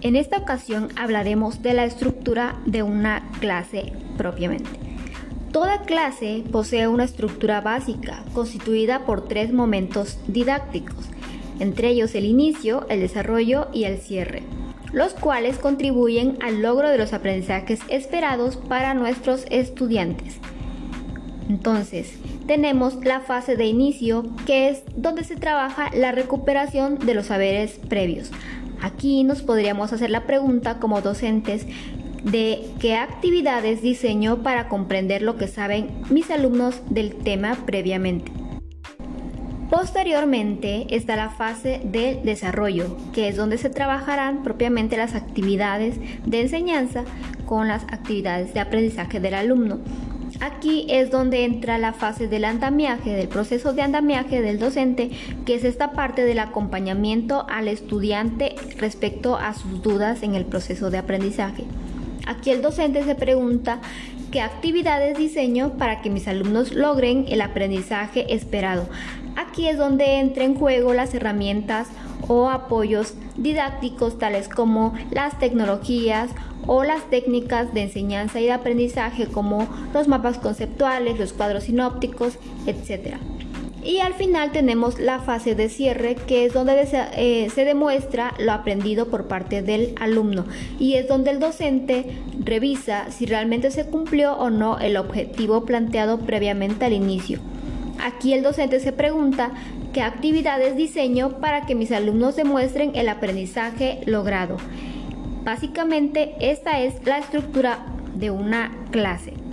En esta ocasión hablaremos de la estructura de una clase propiamente. Toda clase posee una estructura básica constituida por tres momentos didácticos, entre ellos el inicio, el desarrollo y el cierre, los cuales contribuyen al logro de los aprendizajes esperados para nuestros estudiantes. Entonces, tenemos la fase de inicio, que es donde se trabaja la recuperación de los saberes previos. Aquí nos podríamos hacer la pregunta como docentes de qué actividades diseño para comprender lo que saben mis alumnos del tema previamente. Posteriormente está la fase del desarrollo, que es donde se trabajarán propiamente las actividades de enseñanza con las actividades de aprendizaje del alumno. Aquí es donde entra la fase del andamiaje, del proceso de andamiaje del docente, que es esta parte del acompañamiento al estudiante respecto a sus dudas en el proceso de aprendizaje. Aquí el docente se pregunta qué actividades diseño para que mis alumnos logren el aprendizaje esperado. Aquí es donde entra en juego las herramientas o apoyos didácticos tales como las tecnologías o las técnicas de enseñanza y de aprendizaje como los mapas conceptuales, los cuadros sinópticos, etc. Y al final tenemos la fase de cierre, que es donde eh, se demuestra lo aprendido por parte del alumno y es donde el docente revisa si realmente se cumplió o no el objetivo planteado previamente al inicio. Aquí el docente se pregunta qué actividades diseño para que mis alumnos demuestren el aprendizaje logrado. Básicamente esta es la estructura de una clase.